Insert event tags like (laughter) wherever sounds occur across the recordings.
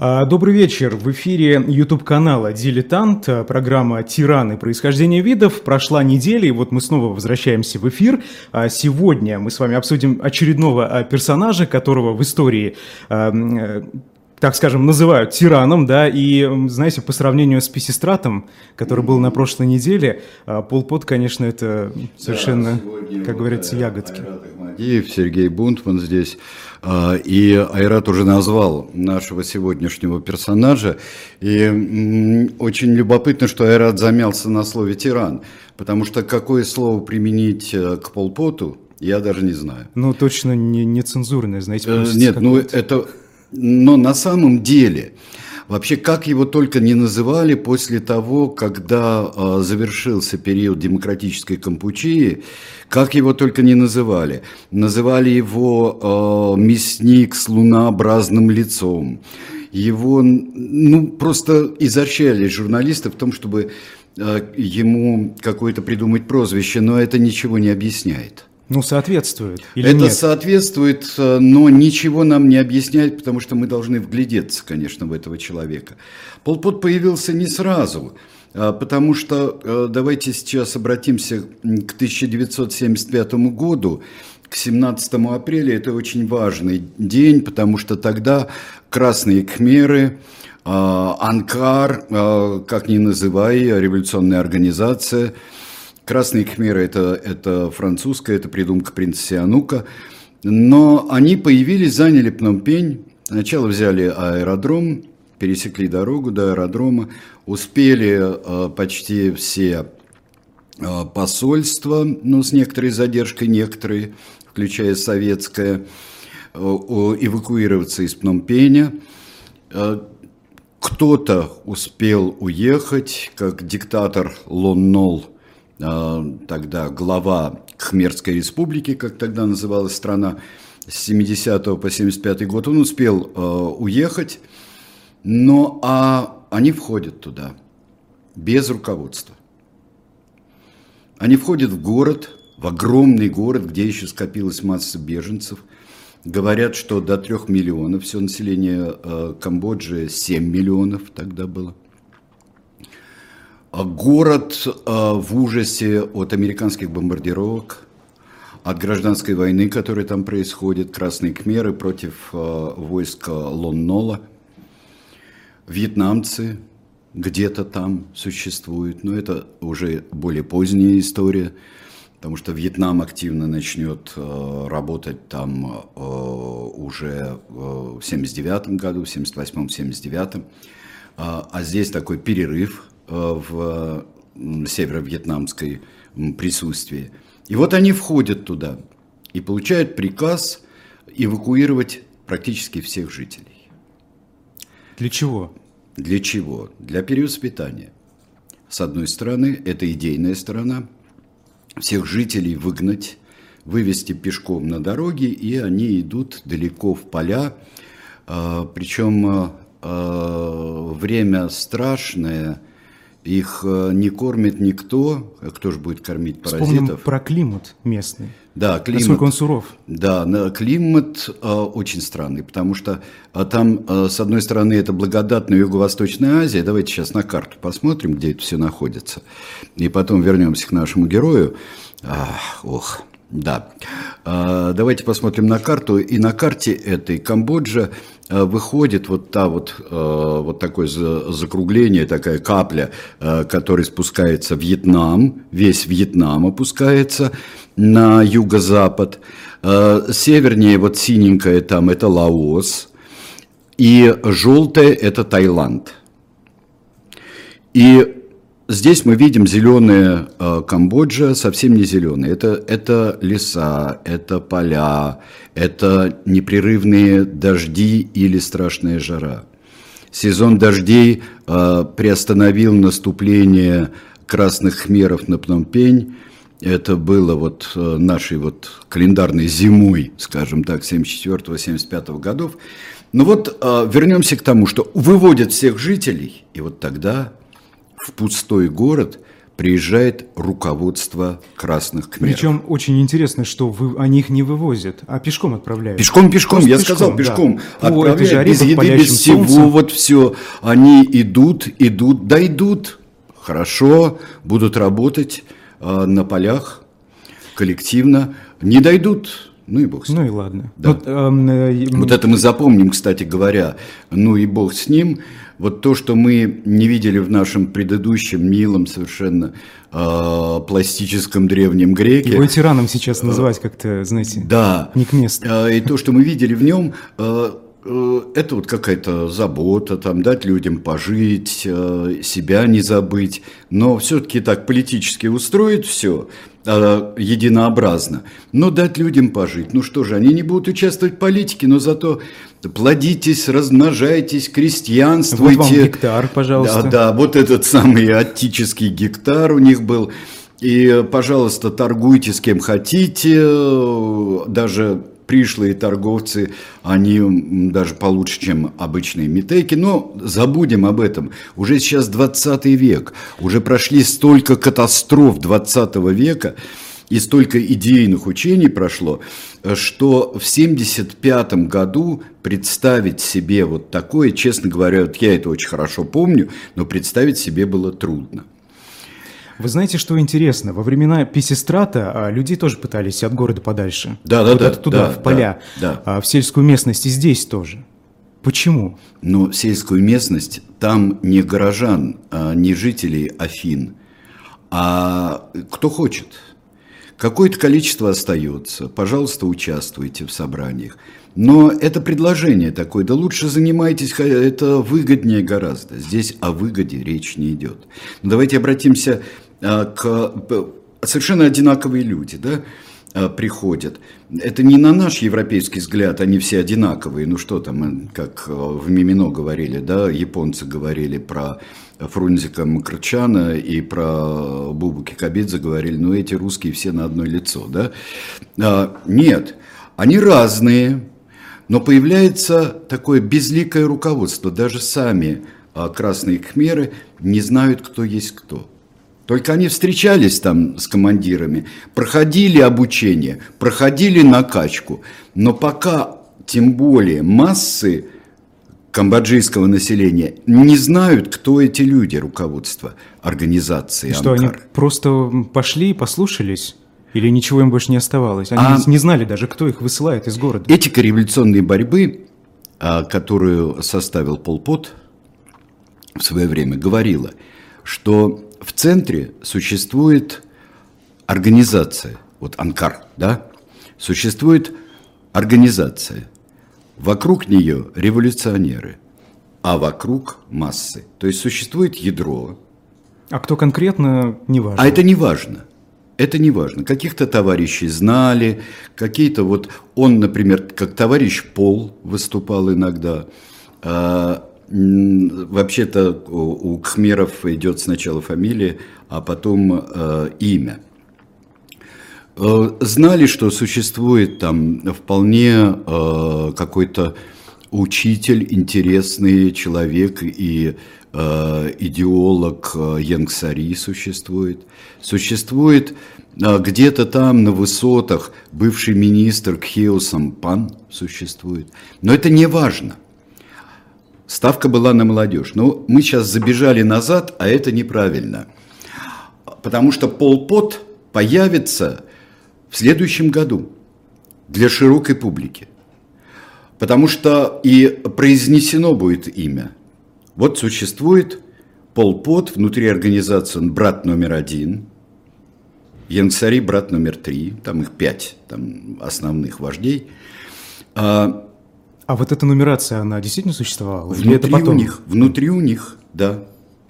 А, добрый вечер. В эфире YouTube-канала «Дилетант», а, программа «Тираны. Происхождение видов». Прошла неделя, и вот мы снова возвращаемся в эфир. А, сегодня мы с вами обсудим очередного персонажа, которого в истории э, так скажем, называют тираном, да, и, знаете, по сравнению с Писистратом, который был на прошлой неделе, Пол Пот, конечно, это совершенно, да, как говорится, э, ягодки. Айрат Сергей Бунтман здесь, и Айрат уже назвал нашего сегодняшнего персонажа, и очень любопытно, что Айрат замялся на слове «тиран», потому что какое слово применить э, к Полпоту, я даже не знаю. Ну, точно не, не цензурное, знаете. Э, нет, ну это но на самом деле, вообще, как его только не называли после того, когда э, завершился период демократической Кампучии, как его только не называли. Называли его э, мясник с лунообразным лицом. Его, ну, просто изощряли журналисты в том, чтобы э, ему какое-то придумать прозвище, но это ничего не объясняет. Ну, соответствует. Или Это нет? соответствует, э, но ничего нам не объясняет, потому что мы должны вглядеться, конечно, в этого человека. Полпот появился не сразу, а, потому что э, давайте сейчас обратимся к 1975 году, к 17 апреля. Это очень важный день, потому что тогда красные кхмеры, а, Анкар, а, как ни называй, революционная организация – Красные кхмеры это, это французская, это придумка принца Сианука. Но они появились, заняли Пномпень. Сначала взяли аэродром, пересекли дорогу до аэродрома, успели э, почти все э, посольства, ну, с некоторой задержкой, некоторые, включая советское, э, эвакуироваться из Пномпеня. Э, кто-то успел уехать, как диктатор Лон Нол а, тогда глава Khmerской республики, как тогда называлась страна, с 70 по 75 год, он успел э, уехать, но а они входят туда без руководства. Они входят в город, в огромный город, где еще скопилась масса беженцев. Говорят, что до трех миллионов, все население э, Камбоджи 7 миллионов тогда было – а город а, в ужасе от американских бомбардировок, от гражданской войны, которая там происходит, красные кмеры против а, войска Лоннола. Вьетнамцы где-то там существуют, но это уже более поздняя история, потому что Вьетнам активно начнет работать там уже в 79 году, в 78-79, а здесь такой перерыв – в северо-вьетнамской присутствии. И вот они входят туда и получают приказ эвакуировать практически всех жителей. Для чего? Для чего? Для перевоспитания. С одной стороны, это идейная сторона. Всех жителей выгнать, вывести пешком на дороги, и они идут далеко в поля. А, Причем а, время страшное, их э, не кормит никто. Кто же будет кормить паразитов? Вспомним про климат местный. Да, климат. Насколько он суров. Да, климат э, очень странный, потому что э, там, э, с одной стороны, это благодатная Юго-Восточная Азия. Давайте сейчас на карту посмотрим, где это все находится. И потом вернемся к нашему герою. Ах, ох, да. Э, давайте посмотрим на карту. И на карте этой Камбоджа Э, выходит вот та вот, э, вот такое закругление, такая капля, которая спускается в Вьетнам, весь Вьетнам опускается на юго-запад. Севернее вот синенькое там это Лаос, и желтое это Таиланд. И Здесь мы видим зеленая э, Камбоджа, совсем не зеленая. Это, это леса, это поля, это непрерывные дожди или страшная жара. Сезон дождей э, приостановил наступление красных хмеров на Пномпень. Это было вот э, нашей вот календарной зимой, скажем так, 74-75 годов. Но вот э, вернемся к тому, что выводят всех жителей, и вот тогда в пустой город приезжает руководство красных кхмеров. Причем очень интересно, что вы, они их не вывозят, а пешком отправляют. Пешком, пешком, Просто я пешком, сказал, пешком. да. Отправляют без еды, без всего, солнцем. вот все. Они идут, идут, дойдут. Хорошо, будут работать э, на полях коллективно. Не дойдут, ну и бог с ним. Ну и ладно. Да. Вот, эм, э, Вот это мы запомним, кстати говоря. Ну и бог с ним. Вот то, что мы не видели в нашем предыдущем милом совершенно э, пластическом древнем греке. Его и тираном сейчас называть как-то, знаете, Да. не к месту. А, И то, что мы видели в нем, э, э, это вот какая-то забота, там, дать людям пожить, э, себя не забыть, но все-таки так политически устроить все единообразно, но дать людям пожить. Ну что же, они не будут участвовать в политике, но зато плодитесь, размножайтесь, Вот крестьянствуйте. вам гектар, пожалуйста. Да, да, вот этот самый аттический гектар у них был. И, пожалуйста, торгуйте с кем хотите, даже пришлые торговцы, они даже получше, чем обычные метейки, но забудем об этом. Уже сейчас 20 век, уже прошли столько катастроф 20 века, и столько идейных учений прошло, что в 75 году представить себе вот такое, честно говоря, вот я это очень хорошо помню, но представить себе было трудно. Вы знаете, что интересно? Во времена Писистрата а, людей тоже пытались от города подальше. Да, да, Вот да, туда, да, в поля, да, а, в сельскую местность и здесь тоже. Почему? Но сельскую местность, там не горожан, а не жителей Афин, а кто хочет. Какое-то количество остается, пожалуйста, участвуйте в собраниях. Но это предложение такое, да лучше занимайтесь, это выгоднее гораздо. Здесь о выгоде речь не идет. Но давайте обратимся к... п- Совершенно одинаковые люди, да, а, приходят. Это не на наш европейский взгляд, они все одинаковые. Ну что там, э, как э, в Мимино говорили, да, японцы говорили про Фрунзика Макрчана и про Бубу Кикабидзе говорили, ну эти русские все на одно лицо, да? А, нет, они разные, но появляется такое безликое руководство. Даже сами а, красные кхмеры не знают, кто есть кто. Только они встречались там с командирами, проходили обучение, проходили накачку. Но пока, тем более, массы камбоджийского населения не знают, кто эти люди, руководство организации что, они Анкар. просто пошли и послушались? Или ничего им больше не оставалось? Они А- не знали даже, кто их высылает из города. Этика революционной борьбы, а, которую составил Пол Пот в свое время, говорила, что в центре существует организация, вот Анкар, да, существует организация, вокруг нее революционеры, а вокруг массы. То есть существует ядро, А кто конкретно, не важно. а это не важно. Это не важно. Каких-то товарищей знали, какие-то вот... Он, например, как товарищ Пол выступал иногда. Вообще-то у кхмеров идет сначала фамилия, а потом э, имя. Э, Знали, что существует там вполне э, какой-то учитель, интересный человек и э, идеолог э, Янгсари существует. Существует э, где-то там на высотах бывший министр Кхео Сампан существует. Но это не важно. Ставка была на молодежь. Но мы сейчас забежали назад, а это неправильно. Потому что Пол Пот появится в следующем году для широкой публики. Потому что и произнесено будет имя. Вот существует Пол Пот, внутри организации он брат номер один, Янгсари брат номер три, там их пять там основных вождей. А, вот эта нумерация, она действительно существовала? Или это внутри потом? у них, внутри у них, да.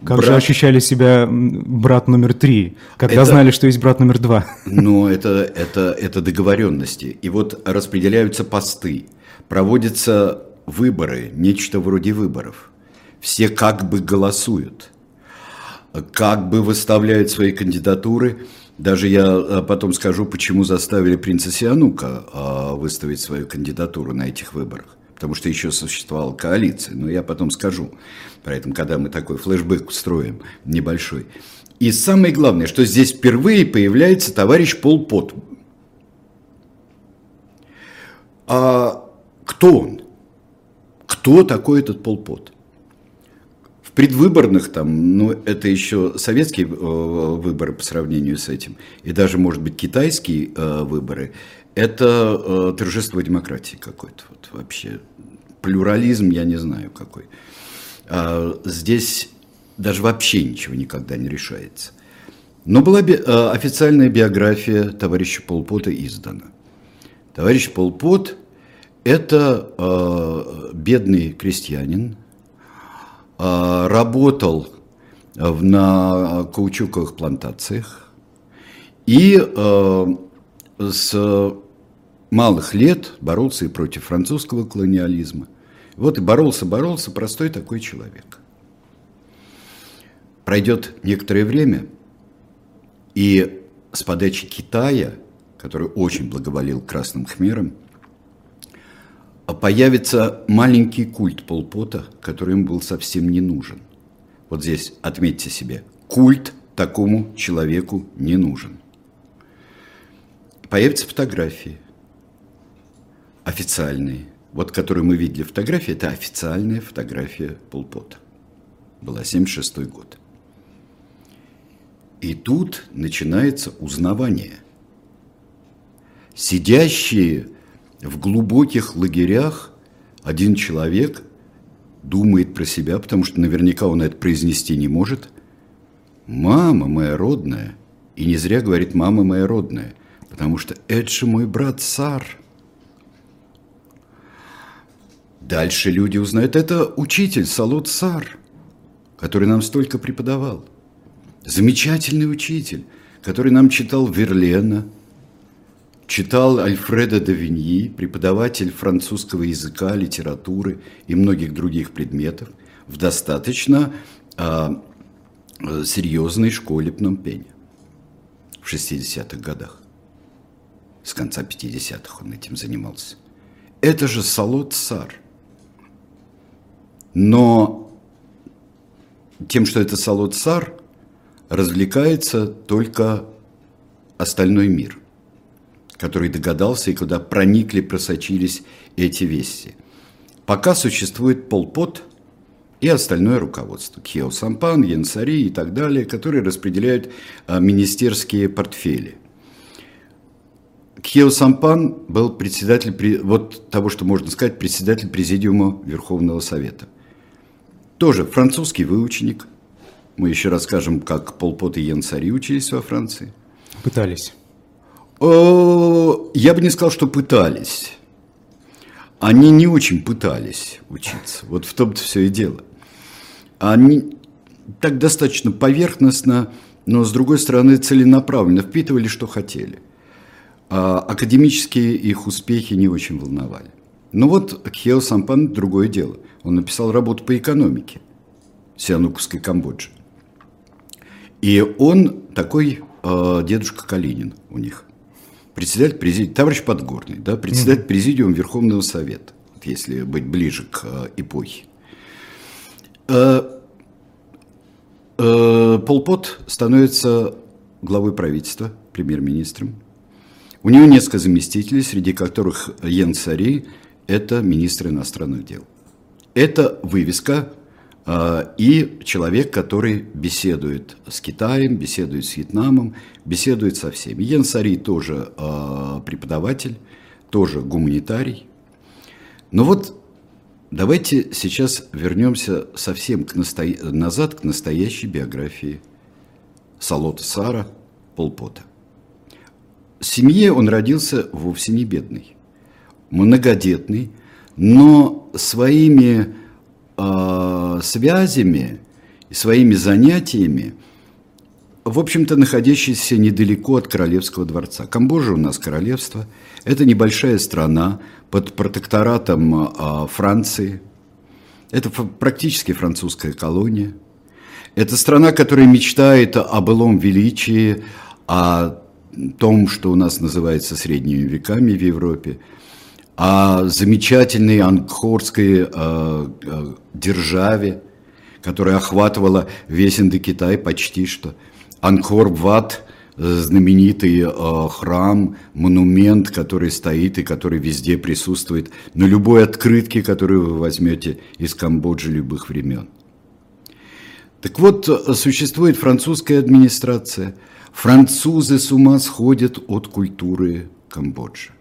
Как же Брат- ощущали себя брат номер три, когда Это- знали, что есть брат номер два? Но это, это, это договоренности. И вот распределяются посты, проводятся выборы, нечто вроде выборов. Все как бы голосуют, как бы выставляют свои кандидатуры. Даже я а, потом скажу, почему заставили принца Сианука а, выставить свою кандидатуру на этих выборах. Потому что еще существовала коалиция. Но я потом скажу про это, когда мы такой флешбэк устроим небольшой. И самое главное, что здесь впервые появляется товарищ Пол Пот. А кто он? Кто такой этот Пол Пот? В предвыборных там, ну это еще советские э, выборы по сравнению с этим, и даже, может быть, китайские э, выборы, это э, торжество демократии какой-то вот вообще. Плюрализм, я не знаю какой. А, здесь даже вообще ничего никогда не решается. Но была би- э, официальная биография товарища Полпота издана. Товарищ Полпот – это э, бедный крестьянин, э, работал на каучуковых плантациях и э, с малых лет боролся и против французского колониализма. Вот и боролся, боролся простой такой человек. Пройдет некоторое время, и с подачи Китая, который очень благоволил красным хмерам, появится маленький культ Полпота, который им был совсем не нужен. Вот здесь отметьте себе, культ такому человеку не нужен. Появятся фотографии – официальные. Вот, которые мы видели фотографии, это официальная фотография Полпота. Была 76 год. И тут начинается узнавание. Сидящие в глубоких лагерях один человек думает про себя, потому что наверняка он это произнести не может. «Мама моя родная». И не зря говорит «мама моя родная», потому что это же мой брат Сар – Дальше люди узнают, это учитель Салут Сар, который нам столько преподавал. Замечательный учитель, который нам читал Верлена, читал Альфреда де Виньи, преподаватель французского языка, литературы и многих других предметов в достаточно а, серьезной школе Пномпеня в 60-х годах. С конца 50-х он этим занимался. Это же Салот Сар – но тем, что это Салот Сар, развлекается только остальной мир, который догадался и куда проникли, просочились эти вести. Пока существует Полпот и остальное руководство, Кио Сампан, Янсари и так далее, которые распределяют а, министерские портфели. Кио Сампан был председатель, вот того, что можно сказать, председатель президиума Верховного Совета – тоже французский выученик. Мы еще расскажем, как Полпот и Ян Цари учились во Франции. Пытались. Я бы не сказал, что пытались. Они не очень пытались учиться. Вот в том-то все и дело. Они так достаточно поверхностно, но с другой стороны целенаправленно впитывали, что хотели. А академические их успехи не очень волновали. Ну вот Хео Сампан – другое дело. Он написал работу по экономике Сиануковской Камбоджи. И он такой э, дедушка Калинин у них. Председатель президиума, товарищ Подгорный, да, председатель президиума Верховного Совета, если быть ближе к э, эпохе. Э, э, Полпот становится главой правительства, премьер-министром. У него несколько заместителей, среди которых Йен Цари – это министр иностранных дел. Это вывеска э, и человек, который беседует с Китаем, беседует с Вьетнамом, беседует со всеми. Йен Сари тоже э, преподаватель, тоже гуманитарий. Но вот давайте сейчас вернемся совсем к насто... назад к настоящей биографии Салота Сара Полпота. В семье он родился вовсе не бедный многодетный, но своими э, связями своими занятиями, в общем-то, находящийся недалеко от Королевского дворца. Камбоджа у нас королевство. Это небольшая страна под протекторатом э, Франции. Это практически французская колония. Это страна, которая мечтает о былом величии, о том, что у нас называется средними веками в Европе – о замечательной ангхорской э, э, державе, которая охватывала весь Индокитай почти что, Анкор-Ват, знаменитый э, храм, монумент, который стоит и который везде присутствует на любой открытке, которую вы возьмете из Камбоджи любых времен. Так вот, существует французская администрация. Французы с ума сходят от культуры Камбоджи.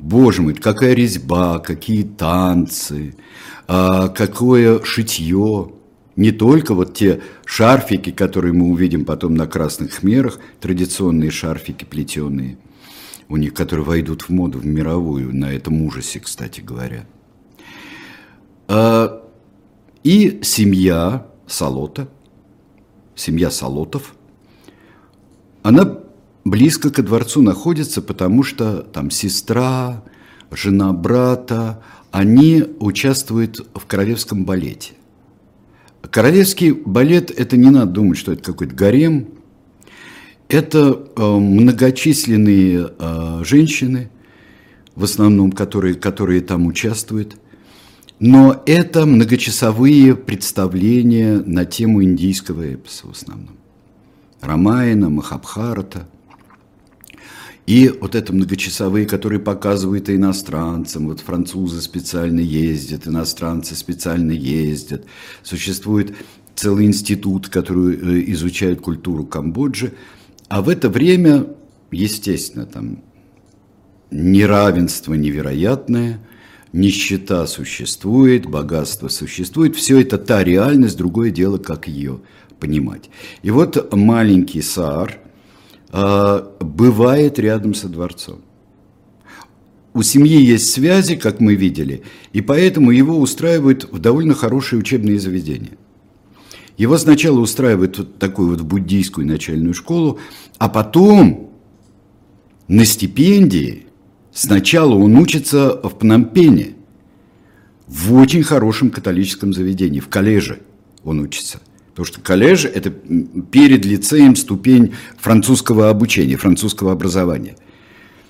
Боже мой, какая резьба, какие танцы, а, какое шитье. Не только вот те шарфики, которые мы увидим потом на красных хмерах, традиционные шарфики плетеные, у них, которые войдут в моду, в мировую, на этом ужасе, кстати говоря. А, и семья Салота, семья Салотов, она близко ко дворцу находится, потому что там сестра, жена брата, они участвуют в королевском балете. Королевский балет – это не надо думать, что это какой-то гарем. Это э, многочисленные э, женщины, в основном, которые, которые там участвуют. Но это многочасовые представления на тему индийского эпоса в основном. Рамайна, Махабхарата – и вот это многочасовые, которые показывают иностранцам, вот французы специально ездят, иностранцы специально ездят. Существует целый институт, который э, изучает культуру Камбоджи. А в это время, естественно, там неравенство невероятное, нищета существует, богатство существует. Все это та реальность, другое дело, как ее понимать. И вот маленький Саар – бывает рядом со дворцом. У семьи есть связи, как мы видели, и поэтому его устраивают в довольно хорошие учебные заведения. Его сначала устраивают вот такую вот буддийскую начальную школу, а потом на стипендии сначала он учится в Пномпене, в очень хорошем католическом заведении, в коллеже он учится. Потому что коллеж – это перед лицеем ступень французского обучения, французского образования.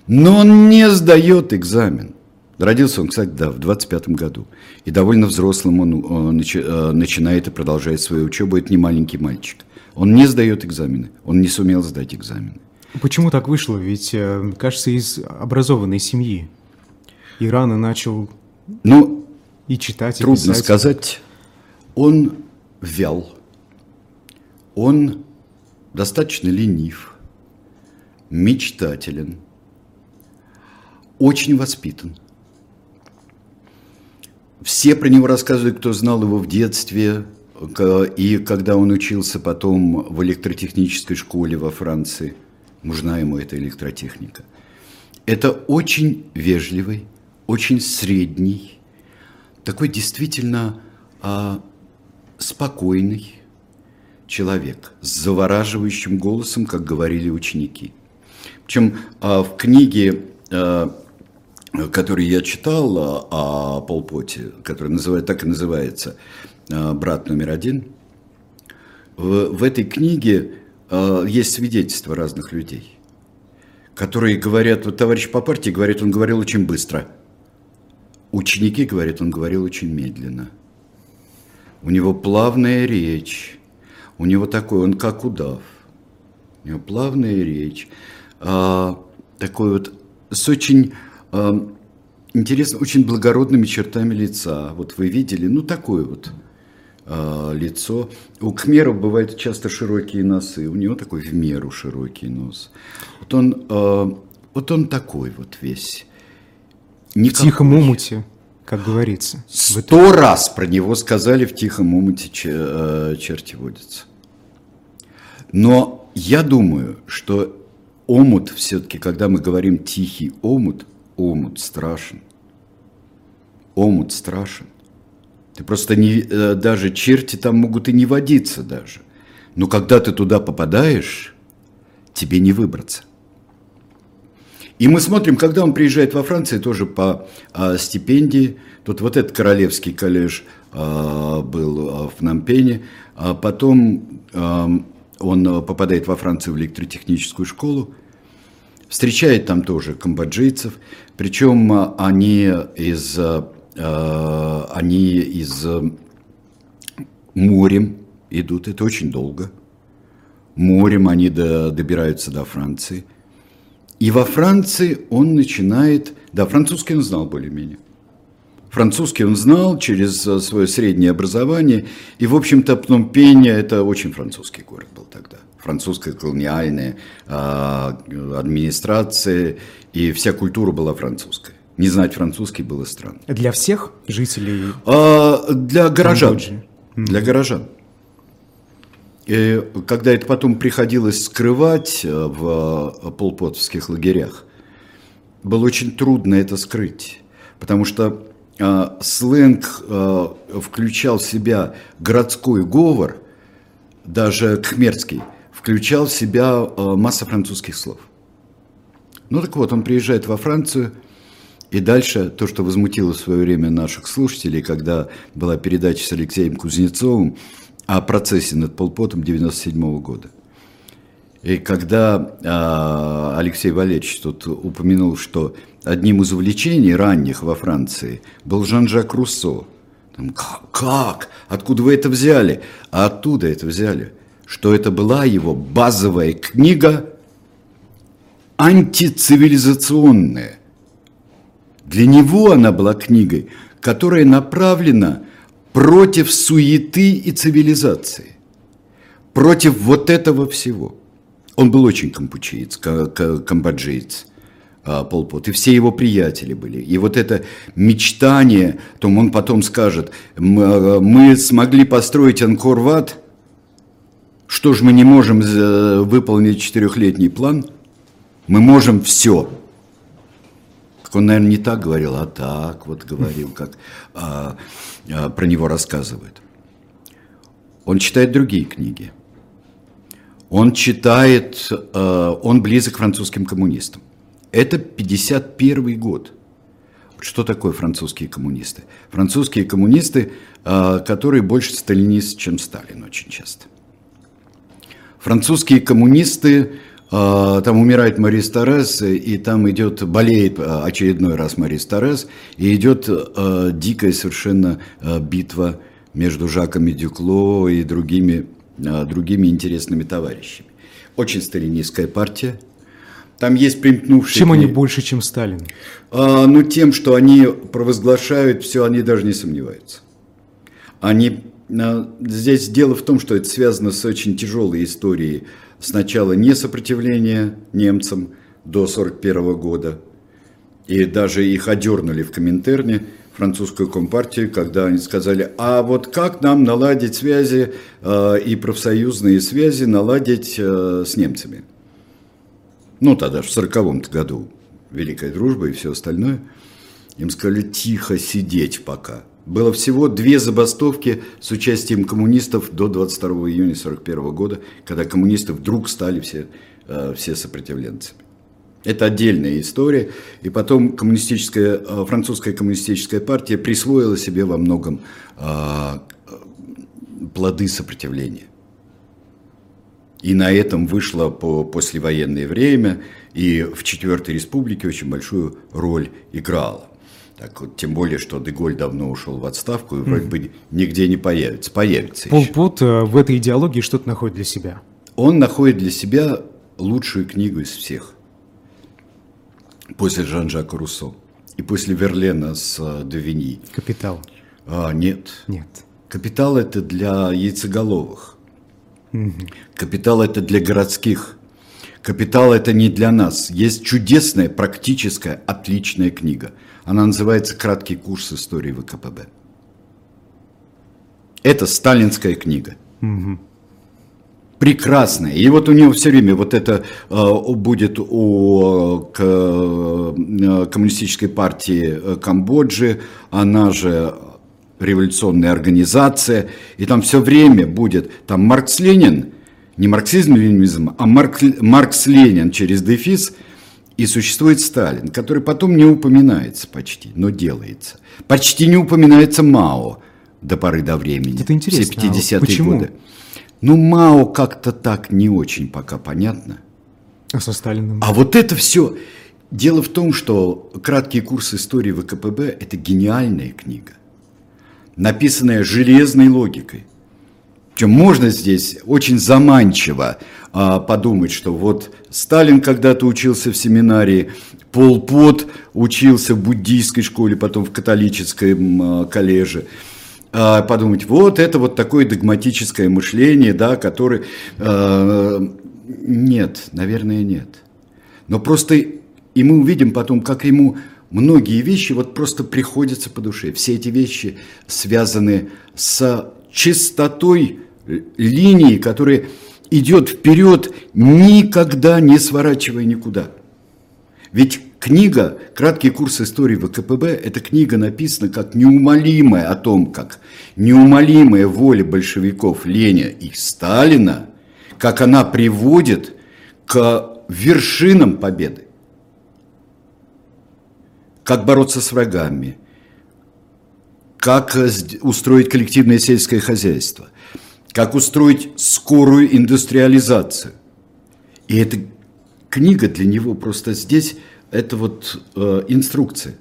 Но он не сдает экзамен. Родился он, кстати, да, в 25 году. И довольно взрослым он э, начинает и продолжает свою учебу. Это не маленький мальчик. Он не сдает экзамены. Он не сумел сдать экзамены. Почему так вышло? Ведь, э, кажется, из образованной семьи. И рано начал ну, и читать, и Трудно писать. сказать. Он вял он достаточно ленив, мечтателен, очень воспитан. Все про него рассказывают, кто знал его в детстве, и когда он учился потом в электротехнической школе во Франции. Нужна ему эта электротехника. Это очень вежливый, очень средний, такой действительно а, спокойный, человек с завораживающим голосом, как говорили ученики. Причем а, в книге, а, которую я читал о Полпоте, которая называет, так и называется «Брат номер один», в этой книге есть свидетельства разных людей, которые говорят, вот товарищ по партии говорит, он говорил очень быстро. Ученики говорят, он говорил очень медленно. У него плавная речь, у него такой, он как удав. У него плавная речь. А, такой вот с очень а, интересно, очень благородными чертами лица. Вот вы видели, ну такое вот а, лицо. У кхмеров бывают часто широкие носы, у него такой в меру широкий нос. Вот он, а, вот он такой вот весь. Никакой. В тихом омуте, как говорится. Сто раз про него сказали в тихом омуте э, черти водятся. Но я думаю, что омут все-таки, когда мы говорим тихий омут, омут страшен. Омут страшен. Ты просто не, э, даже черти там могут и не водиться даже. Но когда ты туда попадаешь, тебе не выбраться. И мы смотрим, когда он приезжает во Францию, тоже по а, стипендии. Тут вот этот королевский коллеж а, был а, в Нампене. А потом а, он э, попадает во Францию в электротехническую школу, встречает там тоже камбоджийцев, причем э, они из, э, они из морем идут, это очень долго, морем они до, добираются до Франции. И во Франции он начинает, да, французский он знал более-менее. Французский он знал через э, свое среднее образование. И, в общем-то, Пномпень – это очень французский город был тогда. Французская колониальная э, администрация, и вся культура была французская. Не знать французский было странно. Для всех жителей? А, для горожан. Камбоджи. Для горожан. И когда это потом приходилось скрывать э, в э, полпотовских лагерях, было очень трудно это скрыть, потому что сленг э, включал в себя городской говор, даже кхмерский, включал в себя э, масса французских слов. Ну так вот, он приезжает во Францию, и дальше то, что возмутило в свое время наших слушателей, когда была передача с Алексеем Кузнецовым о процессе над Полпотом 97 года. И когда а, Алексей Валерьевич тут упомянул, что одним из увлечений ранних во Франции был Жан-Жак Руссо. Там, как? Откуда вы это взяли? А оттуда это взяли. Что это была его базовая книга антицивилизационная. Для него она была книгой, которая направлена против суеты и цивилизации, против вот этого всего. Он был очень кампучиец, камбоджиец, а, Полпот, и все его приятели были. И вот это мечтание, то он потом скажет, мы смогли построить Анкорват, что же мы не можем э, выполнить четырехлетний план? Мы можем все. Он, наверное, не так говорил, а так вот говорил, как а, а, про него рассказывают. Он читает другие книги. Он читает, а, он близок к французским коммунистам. Это 51 год. Что такое французские коммунисты? Французские коммунисты, а, которые больше сталинисты, чем Сталин очень часто. Французские коммунисты а, там умирает Марис Торрес, и там идет, болеет а, очередной раз Марис Торрес, и идет э, дикая совершенно э, битва между Жаком Дюкло и другими, э, другими интересными товарищами. Очень сталинистская партия. Там есть примкнувшие... Чем они больше, чем Сталин? А, ну, тем, что они провозглашают все, они даже не сомневаются. Они... Здесь дело в том, что это связано с очень тяжелой историей сначала не сопротивление немцам до 1941 года, и даже их одернули в Коминтерне, французскую компартию, когда они сказали, а вот как нам наладить связи э, и профсоюзные связи наладить э, с немцами? Ну, тогда в 1940 году Великая Дружба и все остальное. Им сказали тихо сидеть пока – было всего две забастовки с участием коммунистов до 22 июня 1941 года, когда коммунисты вдруг стали все, э, все сопротивленцами. Это отдельная история. И потом коммунистическая, э, французская коммунистическая партия присвоила себе во многом э, плоды сопротивления. И на этом вышло по послевоенное время, и в Четвертой Республике очень большую роль играла. Так вот, тем более, что Деголь давно ушел в отставку и вроде бы нигде не появится. Появится Пол Пот э, в этой идеологии что-то находит для себя. Он находит для себя лучшую книгу из всех. После Жан-Жака Руссо. И после Верлена с э, Девини. «Капитал». А, нет. Нет. «Капитал» – это для яйцеголовых. Угу. «Капитал» – это для городских. «Капитал» – это не для нас. Есть чудесная, практическая, отличная книга – она называется «Краткий курс истории ВКПБ». Это сталинская книга. Угу. Прекрасная. И вот у него все время вот это э, будет у к, э, коммунистической партии э, Камбоджи, она же революционная организация, и там все время будет там Маркс-Ленин, не марксизм-ленинизм, а Маркс-Ленин через дефис – и существует Сталин, который потом не упоминается почти, но делается. Почти не упоминается Мао до поры до времени. Это интересно. Все 50-е а почему? годы. Ну, Мао как-то так не очень пока понятно. А со Сталиным? А вот это все. Дело в том, что краткий курс истории ВКПБ – это гениальная книга, написанная железной логикой. Причем можно здесь очень заманчиво а, подумать, что вот Сталин когда-то учился в семинарии, Пол Пот учился в буддийской школе, потом в католическом а, коллеже. А, подумать, вот это вот такое догматическое мышление, да, которое... А, нет, наверное, нет. Но просто и мы увидим потом, как ему многие вещи вот просто приходятся по душе. Все эти вещи связаны с чистотой линии, которая идет вперед, никогда не сворачивая никуда. Ведь книга «Краткий курс истории ВКПБ» – эта книга написана как неумолимая о том, как неумолимая воля большевиков Леня и Сталина, как она приводит к вершинам победы. Как бороться с врагами, как устроить коллективное сельское хозяйство, как устроить скорую индустриализацию. И эта книга для него просто здесь, это вот э, инструкция.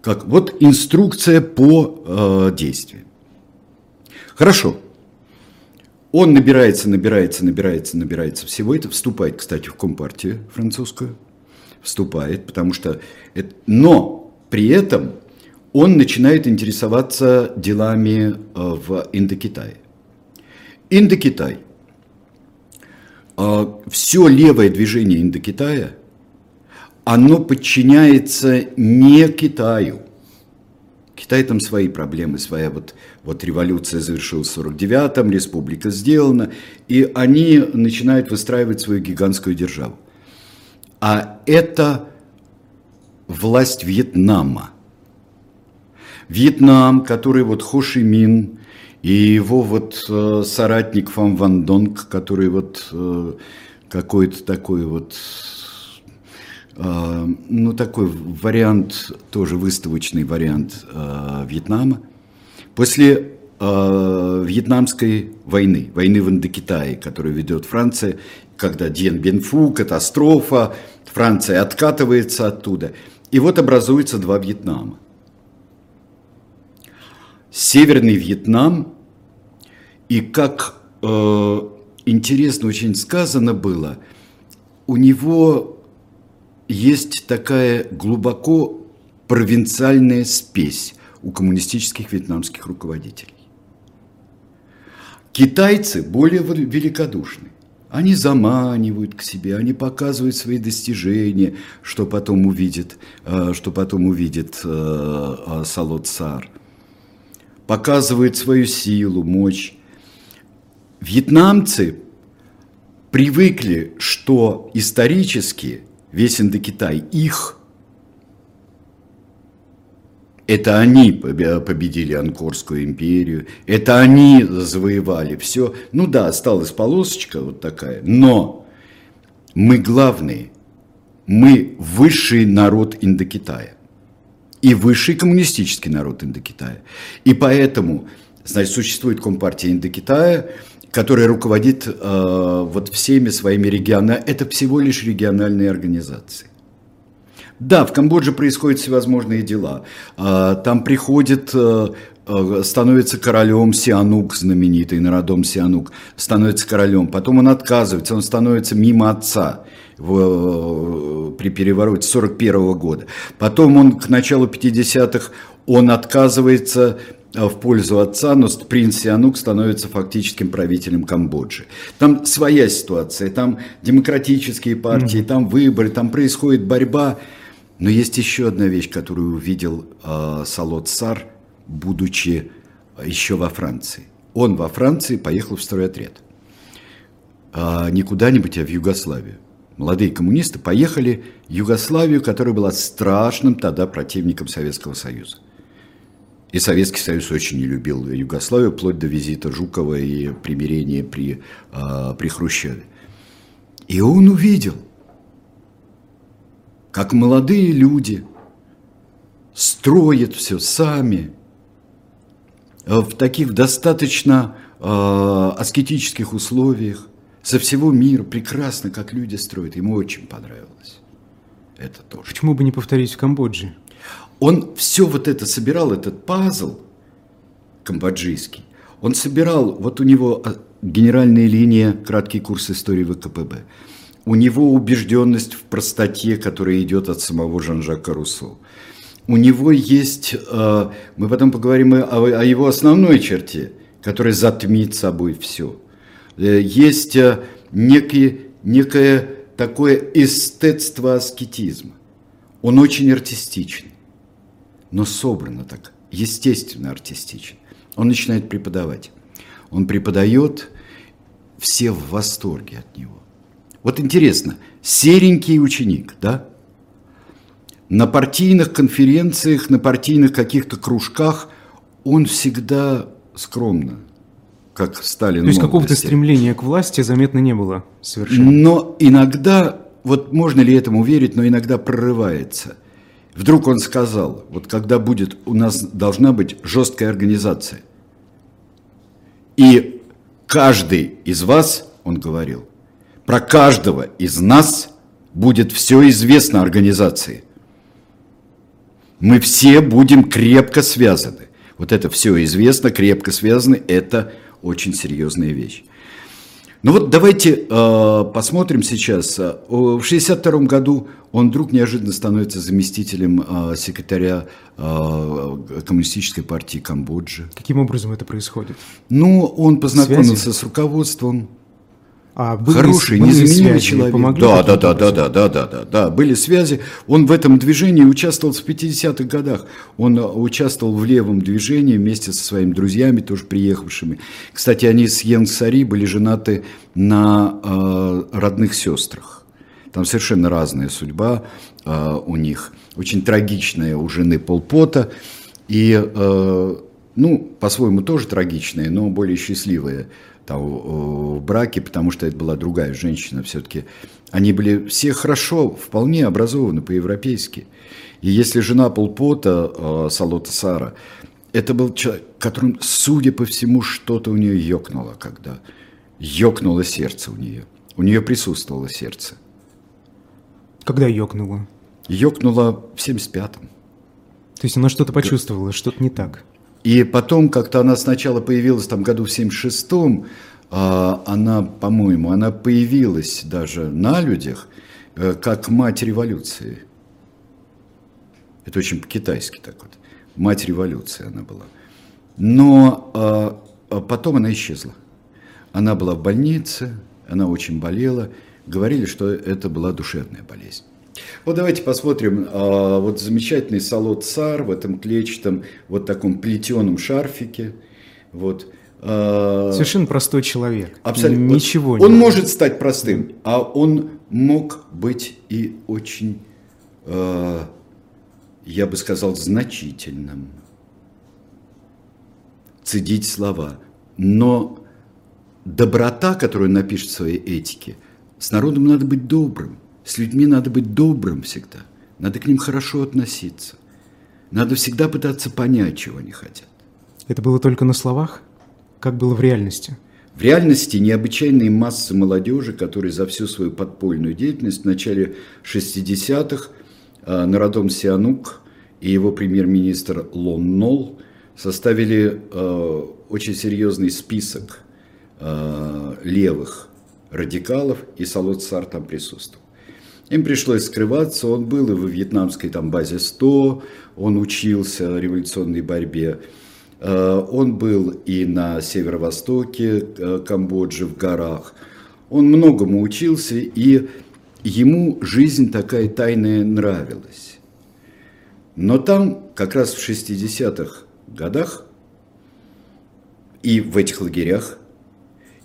Как, вот инструкция по э, действию. Хорошо. Он набирается, набирается, набирается, набирается всего это, вступает, кстати, в Компартию французскую, вступает, потому что... Это, но при этом он начинает интересоваться делами э, в Индокитае. Индокитай. Э, Все левое движение Индокитая, оно подчиняется не Китаю. Китай там свои проблемы, своя вот, вот революция завершилась в 49-м, республика сделана, и они начинают выстраивать свою гигантскую державу. А это власть Вьетнама – Вьетнам, который вот Хо Ши Мин и его вот э, соратник Фам Ван Донг, который вот э, какой-то такой вот, ну такой вариант, тоже выставочный вариант э, Вьетнама. После э, Вьетнамской войны, войны в Индокитае, которую ведет Франция, когда Bien Phu, катастрофа, Франция откатывается оттуда. И вот образуется два Вьетнама. Северный Вьетнам, и как э, интересно очень сказано было, у него есть такая глубоко провинциальная спесь у коммунистических вьетнамских руководителей. Китайцы более великодушны. Они заманивают к себе, они показывают свои достижения, что потом увидит, э, что потом увидит э, э, Салот Сар – показывает свою силу, мощь. Вьетнамцы привыкли, что исторически весь Индокитай их. Это они победили Анкорскую империю, это они завоевали все. Ну да, осталась полосочка вот такая, но мы главные, мы высший народ Индокитая и высший коммунистический народ Индокитая. И поэтому, значит, существует Компартия Индокитая, которая руководит э, вот всеми своими регионами. Это всего лишь региональные организации. Да, в Камбодже происходят всевозможные дела. Э, там приходит, э, э, становится королем Сианук, знаменитый народом Сианук, становится королем. Потом он отказывается, он становится мимо отца в, при перевороте 41 года. Потом он к началу 50-х он отказывается в пользу отца, но принц Сианук становится фактическим правителем Камбоджи. Там своя ситуация, там демократические партии, mm-hmm. там выборы, там происходит борьба. Но есть еще одна вещь, которую увидел э, Салот Сар, будучи еще во Франции. Он во Франции поехал в стройотряд. А не куда-нибудь, а в Югославию молодые коммунисты поехали в Югославию, которая была страшным тогда противником Советского Союза. И Советский Союз очень не любил Югославию, вплоть до визита Жукова и примирения при, э, при Хрущеве. И он увидел, как молодые люди строят все сами в таких достаточно э, аскетических условиях, со всего мира прекрасно, как люди строят. Ему очень понравилось. Это тоже. Почему бы не повторить в Камбодже? Он все вот это собирал, этот пазл камбоджийский, Он собирал, вот у него а, генеральная линия, краткий курс истории ВКПБ. У него убежденность в простоте, которая идет от самого Жан-Жака Руссо. У него есть, э, мы потом поговорим о его основной черте, которая затмит собой все. Э, есть э, некий, некое такое эстетство аскетизма. Он очень артистичен, но собрано так, естественно артистичен. Он начинает преподавать. Он преподает, все в восторге от него. Вот интересно, серенький ученик, да? На партийных конференциях, на партийных каких-то кружках он всегда скромно, как Сталин. То есть какого-то стремления к власти заметно не было совершенно. Но иногда, вот можно ли этому верить, но иногда прорывается. Вдруг он сказал, вот когда будет, у нас должна быть жесткая организация. И каждый из вас, он говорил, про каждого из нас будет все известно организации. Мы все будем крепко связаны. Вот это все известно, крепко связаны, это очень серьезная вещь. Ну вот давайте э, посмотрим сейчас. В 1962 году он вдруг неожиданно становится заместителем э, секретаря э, Коммунистической партии Камбоджи. Каким образом это происходит? Ну, он познакомился Связи? с руководством а были, Хороший, были незаменимый связи, человек. Помогли да, да, да, да, да, да, да, да, да, были связи. Он в этом движении участвовал в 50-х годах. Он э, участвовал в левом движении вместе со своими друзьями, тоже приехавшими. Кстати, они с Йен Сари были женаты на э, родных сестрах. Там совершенно разная судьба э, у них. Очень трагичная у жены Полпота. И, э, ну, по-своему тоже трагичная, но более счастливая там, в браке, потому что это была другая женщина все-таки. Они были все хорошо, вполне образованы по-европейски. И если жена Полпота, э, Салота Сара, это был человек, которым, судя по всему, что-то у нее ёкнуло, когда ёкнуло сердце у нее. У нее присутствовало сердце. Когда ёкнуло? Ёкнуло в 75-м. То есть она что-то почувствовала, что-то не так. И потом как-то она сначала появилась там году в 76-м, а, она, по-моему, она появилась даже на людях э, как мать революции. Это очень по-китайски так вот. Мать революции она была. Но а, а потом она исчезла. Она была в больнице, она очень болела. Говорили, что это была душевная болезнь. Вот давайте посмотрим, а, вот замечательный салот цар в этом клетчатом, вот таком плетеном шарфике, вот. А, Совершенно простой человек. Абсолютно. Ничего не Он может стать простым, а он мог быть и очень, а, я бы сказал, значительным. Цедить слова. Но доброта, которую он напишет в своей этике, с народом надо быть добрым. С людьми надо быть добрым всегда. Надо к ним хорошо относиться. Надо всегда пытаться понять, чего они хотят. Это было только на словах? Как было в реальности? В реальности необычайные массы молодежи, которые за всю свою подпольную деятельность в начале 60-х э, Народом Сианук и его премьер-министр Лон Нол составили э, очень серьезный список э, левых радикалов, и Салот Сар там присутствовал. Им пришлось скрываться, он был и в вьетнамской там базе 100, он учился революционной борьбе, э, он был и на северо-востоке э, Камбоджи, в горах. Он многому учился, и ему жизнь такая тайная нравилась. Но там, как раз в 60-х годах, и в этих лагерях,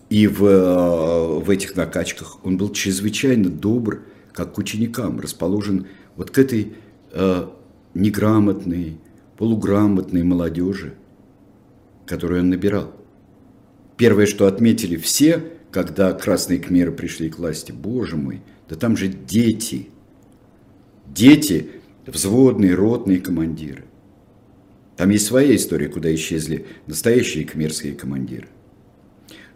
и в, э, в этих накачках он был чрезвычайно добр, как к ученикам, расположен вот к этой э, неграмотной, полуграмотной молодежи, которую он набирал. Первое, что отметили все, когда красные кмеры пришли к власти, боже мой, да там же дети, дети, взводные, ротные командиры. Там есть своя история, куда исчезли настоящие кмерские командиры.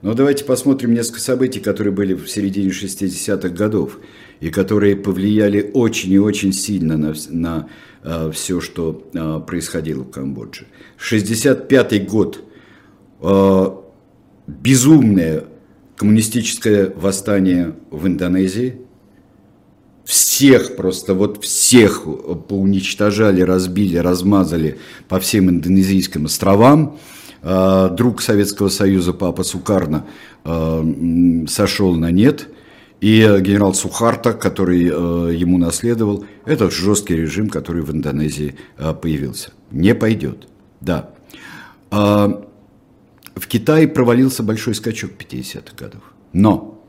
Но давайте посмотрим несколько событий, которые были в середине 60-х годов и которые повлияли очень и очень сильно на, на э, все, что э, происходило в Камбодже. 65 год. Э, безумное коммунистическое восстание в Индонезии. Всех просто, вот всех поуничтожали, разбили, размазали по всем индонезийским островам. А, друг Советского Союза, папа Сукарна, а, сошел на нет. И генерал Сухарта, который э, ему наследовал, это жесткий режим, который в Индонезии э, появился. Не пойдет, да. А, в Китае провалился большой скачок 50-х годов. Но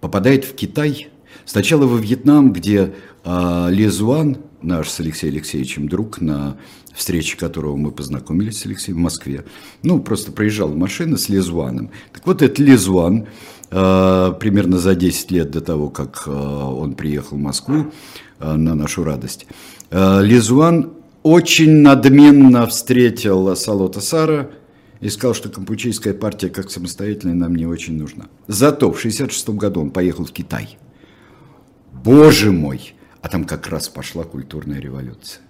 попадает в Китай, сначала во Вьетнам, где э, Лезуан, наш с Алексеем Алексеевичем друг, на встрече которого мы познакомились с Алексеем в Москве, ну, просто проезжала машина с Лезуаном. Так вот, этот Лезуан, э, примерно за 10 лет до того, как э, он приехал в Москву, э, на нашу радость, э, Лезуан очень надменно встретил Салота Сара и сказал, что Кампучийская партия как самостоятельная нам не очень нужна. Зато в 1966 году он поехал в Китай. Боже мой! А там как раз пошла культурная революция.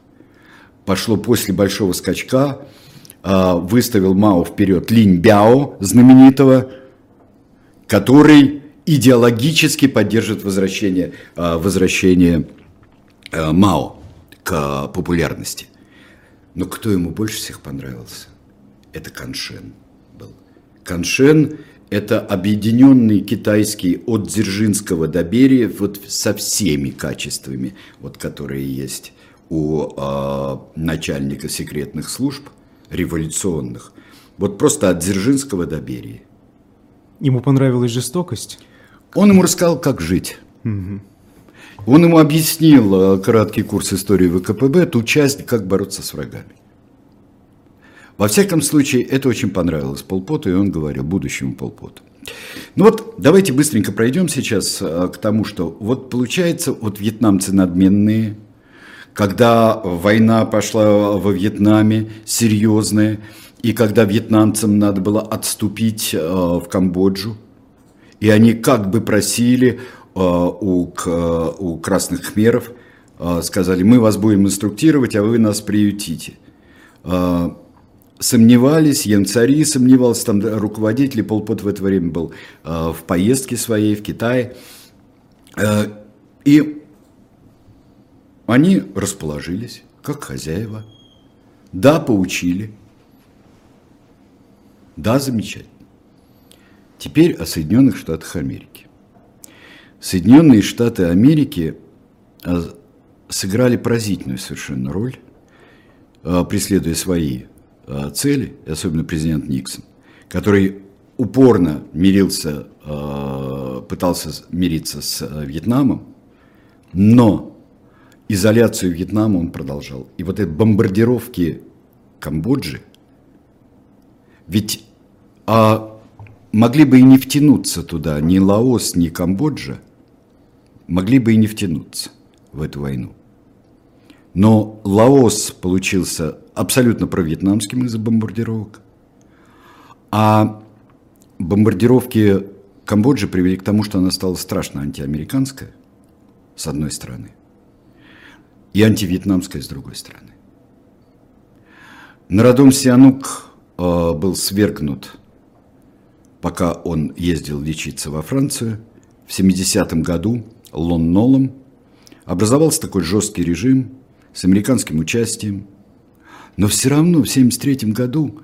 Пошло после большого скачка, выставил Мао вперед Линь Бяо, знаменитого, который идеологически поддерживает возвращение, а, возвращение а, Мао к популярности. Но кто ему больше всех понравился? Это Каншен был. Каншен – это объединенный китайский от Дзержинского до Берия вот со всеми качествами, вот, которые есть у э, начальника секретных служб, революционных. Вот просто от Дзержинского до Берии. Ему понравилась жестокость? Он ему рассказал, как жить. Угу. Он ему объяснил э, краткий курс истории ВКПБ, ту часть, как бороться с врагами. Во всяком случае, это очень понравилось Полпоту, и он говорил будущему Полпоту. Ну вот, давайте быстренько пройдем сейчас э, к тому, что вот получается, вот вьетнамцы надменные, когда война пошла во Вьетнаме, серьезная, и когда вьетнамцам надо было отступить э, в Камбоджу, и они как бы просили Э, у, э, у красных хмеров, сказали, мы вас будем инструктировать, а вы нас приютите. Сомневались, Янцари сомневался, там руководитель, Полпот в это время был в поездке своей в Китае. И они расположились, как хозяева. Да, поучили. Да, замечательно. Теперь о Соединенных Штатах Америки. Соединенные Штаты Америки а, сыграли поразительную совершенно роль, а, преследуя свои а, цели, особенно президент Никсон, который упорно мирился, пытался мириться с Вьетнамом, но изоляцию Вьетнама он продолжал. И вот эти бомбардировки Камбоджи, ведь а, могли бы и не втянуться туда ни Лаос, ни Камбоджа, могли бы и не втянуться в эту войну. Но Лаос получился абсолютно провьетнамским из-за бомбардировок, а бомбардировки Камбоджи привели к тому, что она стала страшно антиамериканская, с одной стороны, и антивьетнамская, с другой стороны. Народом Сианук э, был свергнут, пока он ездил лечиться во Францию. В 70-м году Лон-Нолом, образовался такой жесткий режим с американским участием. Но все равно в 1973 году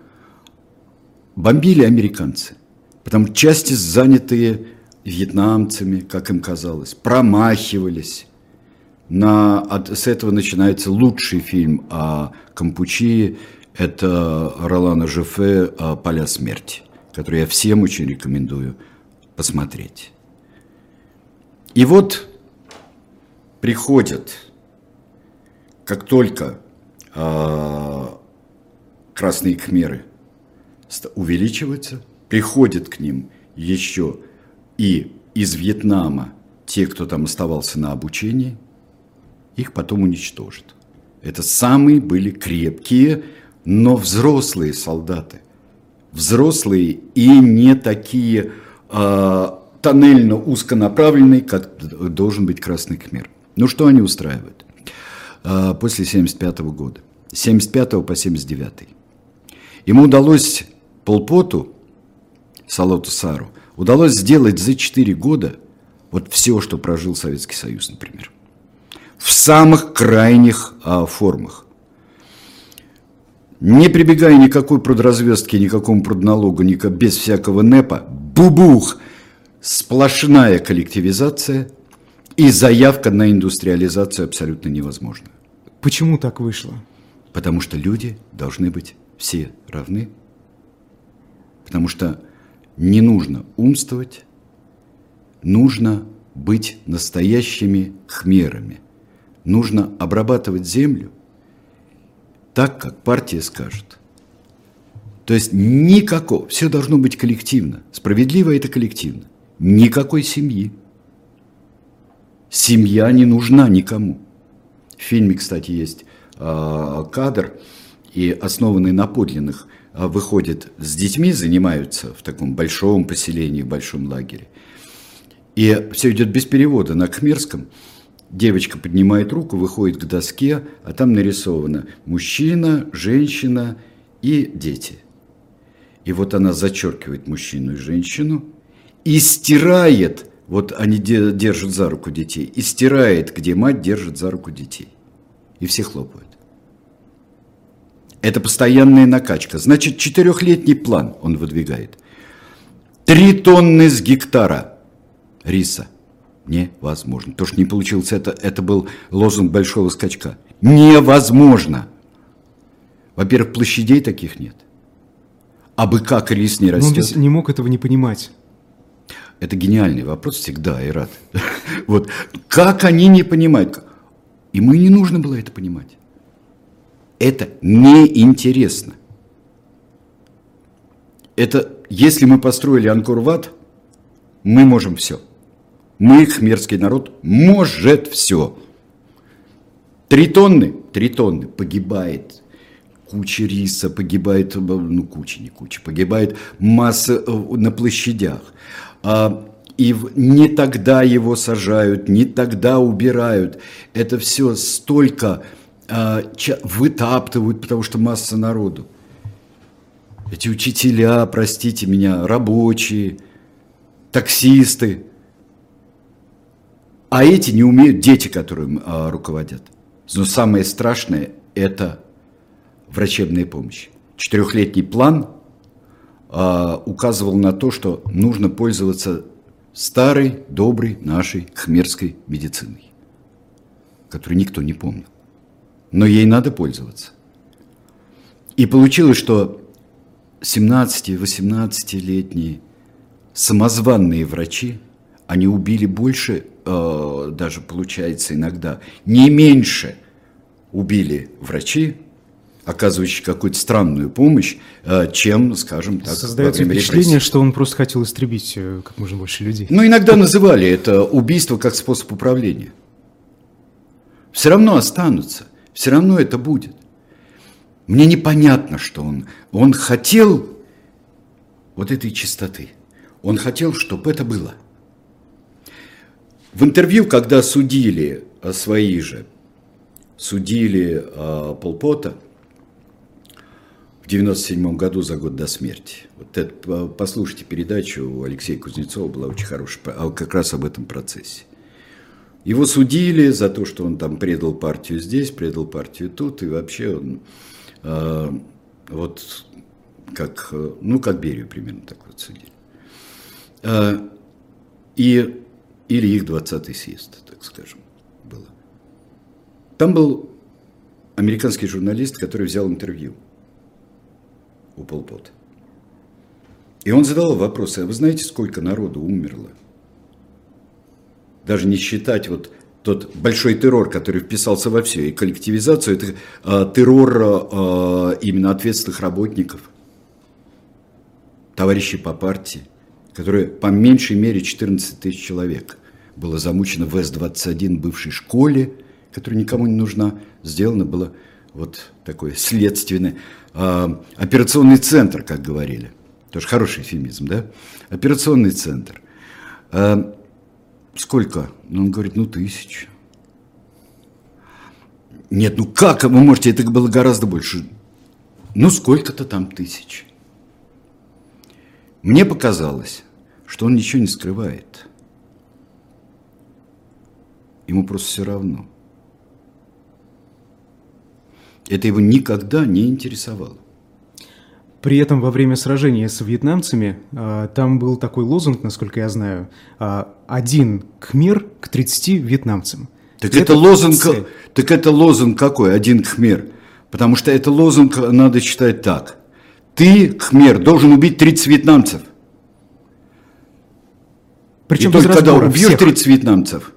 бомбили американцы, потому что части, занятые вьетнамцами, как им казалось, промахивались. На, от, с этого начинается лучший фильм о Кампучии. Это Ролана Жефе «Поля смерти», который я всем очень рекомендую посмотреть. И вот приходят, как только э, красные кхмеры увеличиваются, приходят к ним еще и из Вьетнама те, кто там оставался на обучении, их потом уничтожат. Это самые были крепкие, но взрослые солдаты. Взрослые и не такие э, тоннельно узконаправленный, как должен быть Красный Кхмер. Ну что они устраивают? А, после 75 года, с 75 по 79. Ему удалось Полпоту Салоту Сару, удалось сделать за 4 года вот все, что прожил Советский Союз, например. В самых крайних а, формах. Не прибегая никакой продразвездки, никакому продналогу, никак, без всякого НЭПа, бубух, сплошная коллективизация и заявка на индустриализацию абсолютно невозможна. Почему так вышло? Потому что люди должны быть все равны. Потому что не нужно умствовать, нужно быть настоящими хмерами. Нужно обрабатывать землю так, как партия скажет. То есть никакого, все должно быть коллективно. Справедливо это коллективно. Никакой семьи. Семья не нужна никому. В фильме, кстати, есть э, кадр, и основанный на подлинных, э, выходит с детьми, занимаются в таком большом поселении, в большом лагере. И все идет без перевода на кхмерском. Девочка поднимает руку, выходит к доске, а там нарисовано мужчина, женщина и дети. И вот она зачеркивает мужчину и женщину и стирает, вот они держат за руку детей, и стирает, где мать держит за руку детей. И все хлопают. Это постоянная накачка. Значит, четырехлетний план он выдвигает. Три тонны с гектара риса. Невозможно. То, что не получилось, это, это был лозунг большого скачка. Невозможно. Во-первых, площадей таких нет. А бы как рис не растет? Но он ведь не мог этого не понимать. Это гениальный вопрос всегда, и рад. (laughs) Вот как они не понимают? Ему и не нужно было это понимать. Это неинтересно. Это, если мы построили Анкор-Ват, мы можем все. Мы, хмерский народ, может все. Три тонны, три тонны погибает куча риса, погибает, ну куча, не куча, погибает масса э, на площадях. А, и не тогда его сажают, не тогда убирают. Это все столько а, вытаптывают, потому что масса народу. Эти учителя, простите меня, рабочие, таксисты. А эти не умеют, дети, которые а, руководят. Но самое страшное – это врачебная помощь. Четырехлетний план а, указывал на то, что нужно пользоваться старой, доброй нашей хмерской медициной, которую никто не помнил но ей надо пользоваться. И получилось, что 17-18-летние самозванные врачи, они убили больше, э, даже получается иногда, не меньше убили врачи, оказывающие какую-то странную помощь, э, чем, скажем так, Создается впечатление, что он просто хотел истребить э, как можно больше людей. Ну, иногда называли это убийство как способ управления. Все равно останутся все равно это будет. Мне непонятно, что он. Он хотел вот этой чистоты. Он хотел, чтобы это было. В интервью, когда судили а, свои же, судили э, Полпота в 97 году за год до смерти. Вот это, послушайте передачу у Алексея Кузнецова, была очень хорошая, а как раз об этом процессе. Его судили за то, что он там предал партию здесь, предал партию тут, и вообще он э, вот как, ну, как Берию примерно так вот судили. Э, и, или их 20-й съезд, так скажем, было. Там был американский журналист, который взял интервью у Полпота. И он задал вопросы, а вы знаете, сколько народу умерло – даже не считать вот тот большой террор, который вписался во все, и коллективизацию, это э, террор э, именно ответственных работников, товарищей по партии, которые по меньшей мере 14 тысяч человек было замучено в С-21 бывшей школе, которая никому не нужна, сделано было вот такой следственный э, операционный центр, как говорили. Тоже хороший эфемизм, да? Операционный центр. Сколько? Ну, он говорит, ну, тысяча. Нет, ну как вы можете, это было гораздо больше. Ну, сколько-то там тысяч. Мне показалось, что он ничего не скрывает. Ему просто все равно. Это его никогда не интересовало. При этом во время сражения с вьетнамцами а, там был такой лозунг, насколько я знаю, а, один кхмер к 30 вьетнамцам. Так это, это лозунг, цель. так это лозунг какой? Один кхмер. Потому что это лозунг надо читать так. Ты, кхмер, должен убить 30 вьетнамцев. Причем И только когда убьешь всех. 30 вьетнамцев,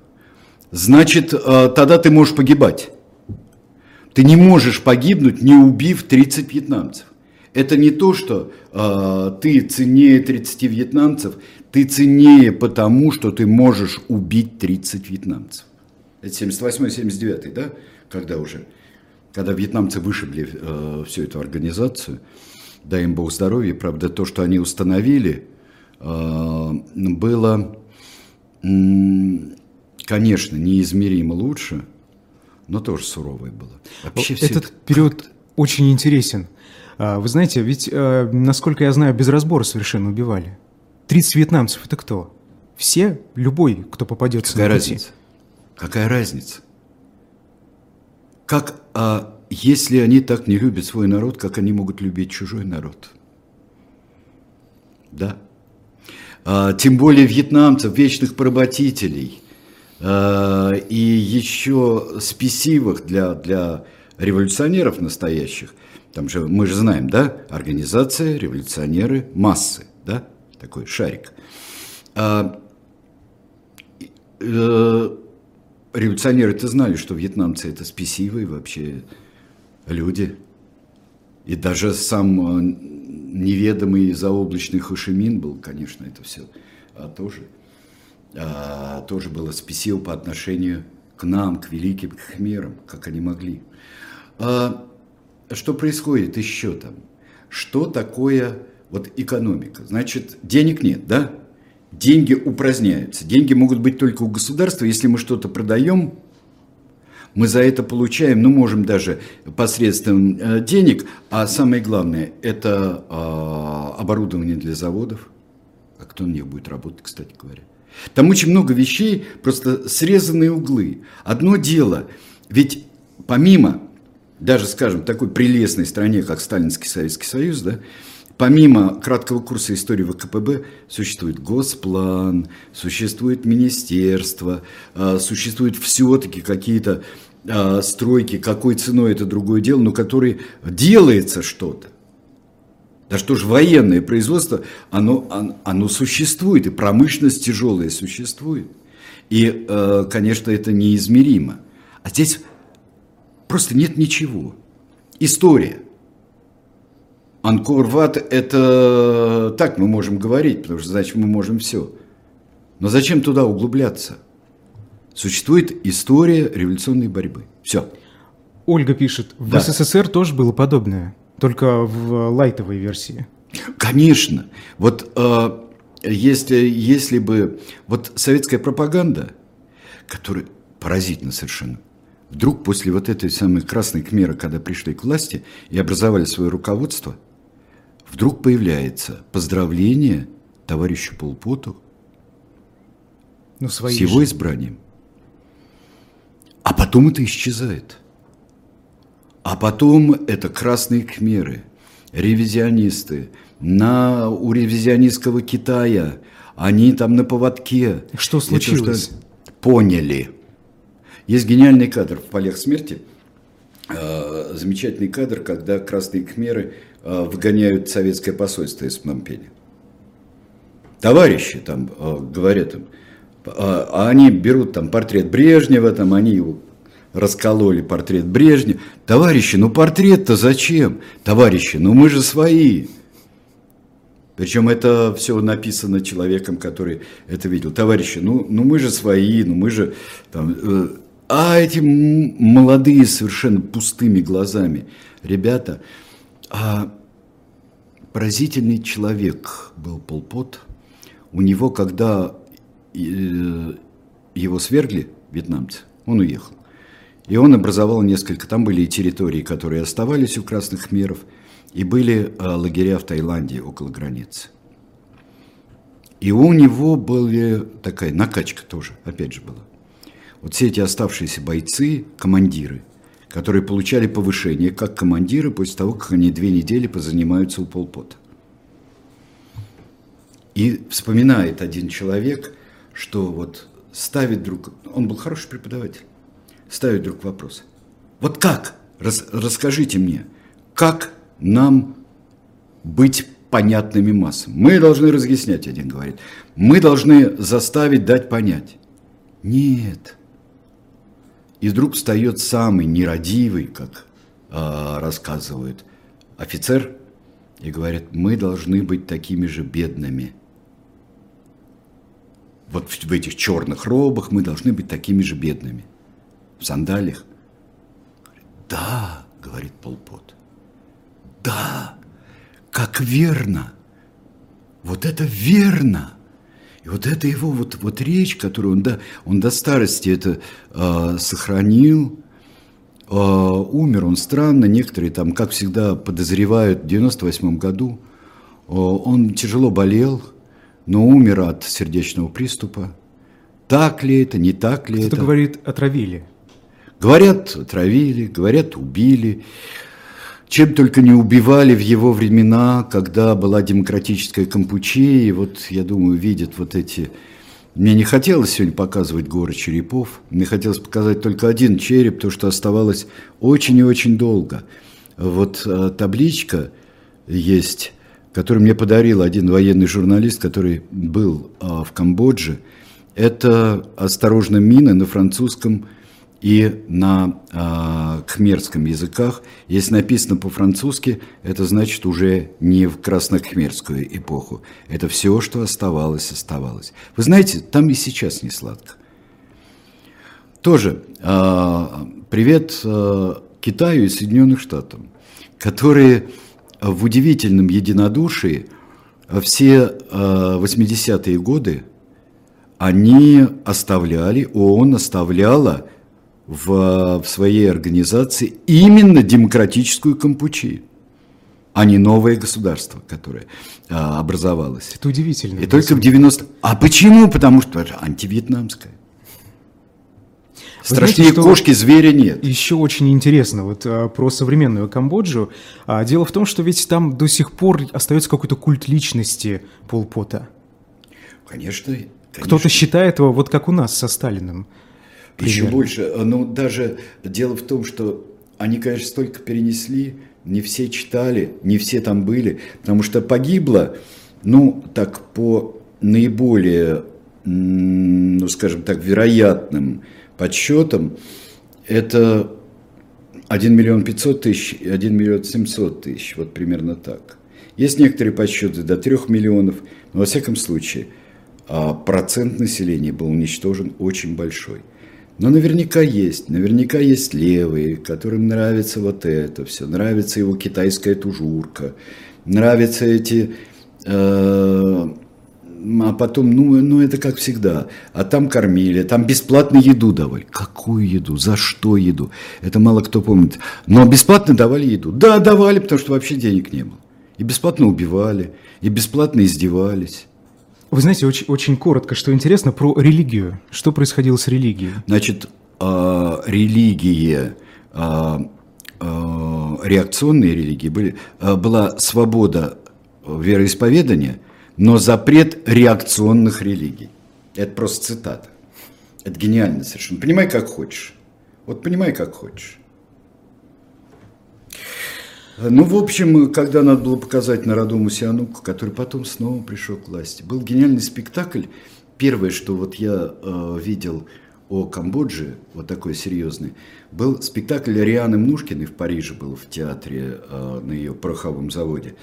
значит, а, тогда ты можешь погибать. Ты не можешь погибнуть, не убив 30 вьетнамцев. Это не то, что э, ты ценнее 30 вьетнамцев, ты ценнее потому, что ты можешь убить 30 вьетнамцев. Это 78-79, да? Когда уже, когда вьетнамцы вышибли э, всю эту организацию, дай им Бог здоровья, правда, то, что они установили, э, было, конечно, неизмеримо лучше, но тоже суровое было. Вообще Этот это период очень интересен. А, вы знаете, ведь, э, насколько я знаю, без разбора совершенно убивали. 30 вьетнамцев – это кто? Все? Любой, кто попадется Какая на пути. разница? Какая разница? Как, а, если они так не любят свой народ, как они могут любить чужой народ? Да. А, тем более вьетнамцев, вечных поработителей а, и еще спесивых для, для революционеров настоящих – там же, мы же знаем, да, организация, революционеры, массы, да, такой шарик. А, э, революционеры-то знали, что вьетнамцы это спесивые вообще люди. И даже сам э, неведомый заоблачный Хошимин был, конечно, это все а, тоже, а, тоже было спесиво по отношению к нам, к великим хмерам, как они могли. А, что происходит еще там? Что такое вот экономика? Значит, денег нет, да? Деньги упраздняются. Деньги могут быть только у государства. Если мы что-то продаем, мы за это получаем, ну, можем даже посредством э, денег, а самое главное, это э, оборудование для заводов. А кто на них будет работать, кстати говоря? Там очень много вещей, просто срезанные углы. Одно дело, ведь помимо даже, скажем, такой прелестной стране, как Сталинский Советский Союз, да, помимо краткого курса истории ВКПБ существует госплан, существует министерство, а, существуют все-таки какие-то а, стройки, какой ценой это другое дело, но которые делается что-то. Да что же военное производство, оно, оно существует, и промышленность тяжелая существует. И, э, конечно, это неизмеримо. А здесь Просто нет ничего. История. Анкор-Ват – это так мы можем говорить, потому что значит мы можем все. Но зачем туда углубляться? Существует история революционной борьбы. Все. Ольга пишет, в да. СССР тоже было подобное, только в лайтовой версии. Конечно. Вот э, если, если бы... Вот советская пропаганда, которая поразительно совершенно, Вдруг после вот этой самой красной кмеры, когда пришли к власти и образовали свое руководство, вдруг появляется поздравление товарищу Полпоту ну, с его же. избранием. А потом это исчезает. А потом это красные кхмеры, ревизионисты, на, у ревизионистского Китая, они там на поводке. Что случилось? Это, что поняли – есть гениальный кадр в «Полях смерти», э, замечательный кадр, когда красные кхмеры э, выгоняют советское посольство из Пномпеня. Товарищи там э, говорят им, а они берут там портрет Брежнева, там они его раскололи портрет Брежнева. Товарищи, ну портрет-то зачем? Товарищи, ну мы же свои. Причем это все написано человеком, который это видел. Товарищи, ну, ну мы же свои, ну мы же там, а эти молодые, совершенно пустыми глазами ребята, а поразительный человек был Полпот. У него, когда э, его свергли, вьетнамцы, он уехал. И он образовал несколько, там были и территории, которые оставались у красных меров, и были э, лагеря в Таиланде около границы. И у него была такая накачка тоже, опять же была. Вот все эти оставшиеся бойцы, командиры, которые получали повышение как командиры после того, как они две недели позанимаются у полпота. И вспоминает один человек, что вот ставит друг, он был хороший преподаватель, ставит друг вопрос. Вот как? Рас, расскажите мне, как нам быть понятными массам? Мы должны разъяснять, один говорит. Мы должны заставить дать понять. Нет. И вдруг встает самый нерадивый, как э, рассказывают офицер, и говорит, мы должны быть такими же бедными. Вот в, этих черных робах мы должны быть такими же бедными. В сандалиях. Да, говорит Полпот. Да, как верно. Вот это верно. И вот это его вот, вот речь, которую он до, он до старости это э, сохранил, э, умер он странно, некоторые там, как всегда, подозревают, в 98 году э, он тяжело болел, но умер от сердечного приступа. Так ли это, не так ли Кто-то это? говорит, отравили. Говорят, отравили, говорят, убили. Чем только не убивали в его времена, когда была демократическая Кампучия, и вот, я думаю, видят вот эти... Мне не хотелось сегодня показывать горы черепов, мне хотелось показать только один череп, то, что оставалось очень и очень долго. Вот э, табличка есть, которую мне подарил один военный журналист, который был э, в Камбодже. Это «Осторожно, мины» на французском и на э, кхмерском языках. Если написано по-французски, это значит уже не в краснокхмерскую эпоху. Это все, что оставалось, оставалось. Вы знаете, там и сейчас не сладко. Тоже э, привет э, Китаю и Соединенным Штатам, которые в удивительном единодушии все э, 80-е годы они оставляли, ООН оставляла в, в своей организации именно демократическую Кампучию, а не новое государство, которое а, образовалось. Это удивительно. И только в 90... А почему? Потому что это антивьетнамское. Страшнее знаете, кошки, зверя нет. Еще очень интересно вот а, про современную Камбоджу. А, дело в том, что ведь там до сих пор остается какой-то культ личности Полпота. Конечно. конечно. Кто-то считает его вот как у нас со Сталиным. Еще больше. Ну, даже дело в том, что они, конечно, столько перенесли, не все читали, не все там были, потому что погибло, ну, так по наиболее, ну, скажем так, вероятным подсчетам, это 1 миллион 500 тысяч и 1 миллион 700 тысяч, вот примерно так. Есть некоторые подсчеты до 3 миллионов, но во всяком случае а процент населения был уничтожен очень большой. Но наверняка есть, наверняка есть левые, которым нравится вот это все, нравится его китайская тужурка, нравятся эти... Э, а потом, ну, ну, это как всегда. А там кормили, там бесплатно еду давали. Какую еду? За что еду? Это мало кто помнит. Но бесплатно давали еду. Да, давали, потому что вообще денег не было. И бесплатно убивали, и бесплатно издевались. Вы знаете, очень, очень коротко, что интересно, про религию. Что происходило с религией? Значит, э, религия, э, э, реакционные религии, были, э, была свобода вероисповедания, но запрет реакционных религий. Это просто цитата. Это гениально совершенно. Понимай, как хочешь. Вот понимай, как хочешь. Ну, в общем, когда надо было показать Народому Сиануку, который потом снова пришел к власти, был гениальный спектакль. Первое, что вот я э, видел о Камбодже, вот такой серьезный, был спектакль Рианы Мнушкиной в Париже, был в театре, э, на ее пороховом заводе,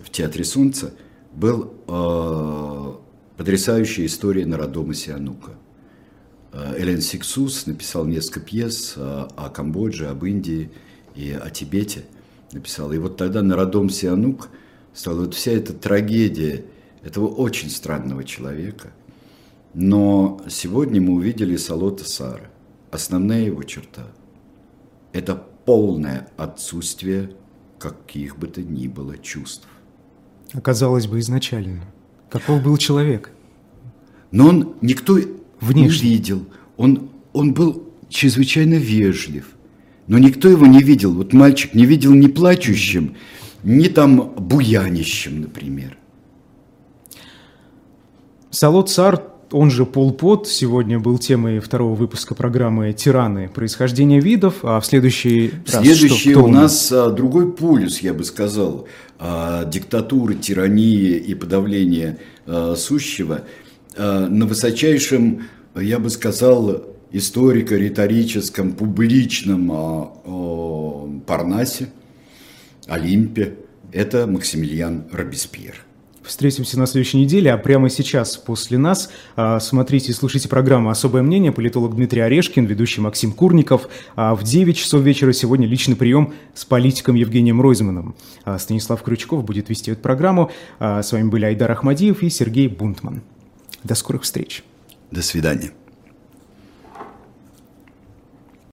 в Театре Солнца, был э, потрясающая история Народома Сианука. Э, Элен Сиксус написал несколько пьес о, о Камбодже, об Индии и о Тибете – написал. И вот тогда на родом Сианук стала вот вся эта трагедия этого очень странного человека. Но сегодня мы увидели Салота Сара. Основная его черта – это полное отсутствие каких бы то ни было чувств. Оказалось бы изначально. Каков был человек – Но он никто Внешне. не видел. Он, он был чрезвычайно вежлив. Но никто его не видел. Вот мальчик не видел ни плачущим, ни там буянищем, например. Салот Цар, он же Пол Пот, сегодня был темой второго выпуска программы «Тираны. Происхождение видов», а в следующий раз Следующий что, у нас, нас другой полюс, я бы сказал, а, диктатуры, тирании и подавления а, сущего а, на высочайшем, я бы сказал, историко-риторическом, публичном Парнасе, Олимпе, это Максимилиан Робеспьер. Встретимся на следующей неделе, а прямо сейчас, после нас, а, смотрите и слушайте программу «Особое мнение». Политолог Дмитрий Орешкин, ведущий Максим Курников. А в 9 часов вечера сегодня личный прием с политиком Евгением Ройзманом. А Станислав Крючков будет вести эту программу. С вами были Айдар Ахмадиев и Сергей Бунтман. До скорых встреч. До свидания.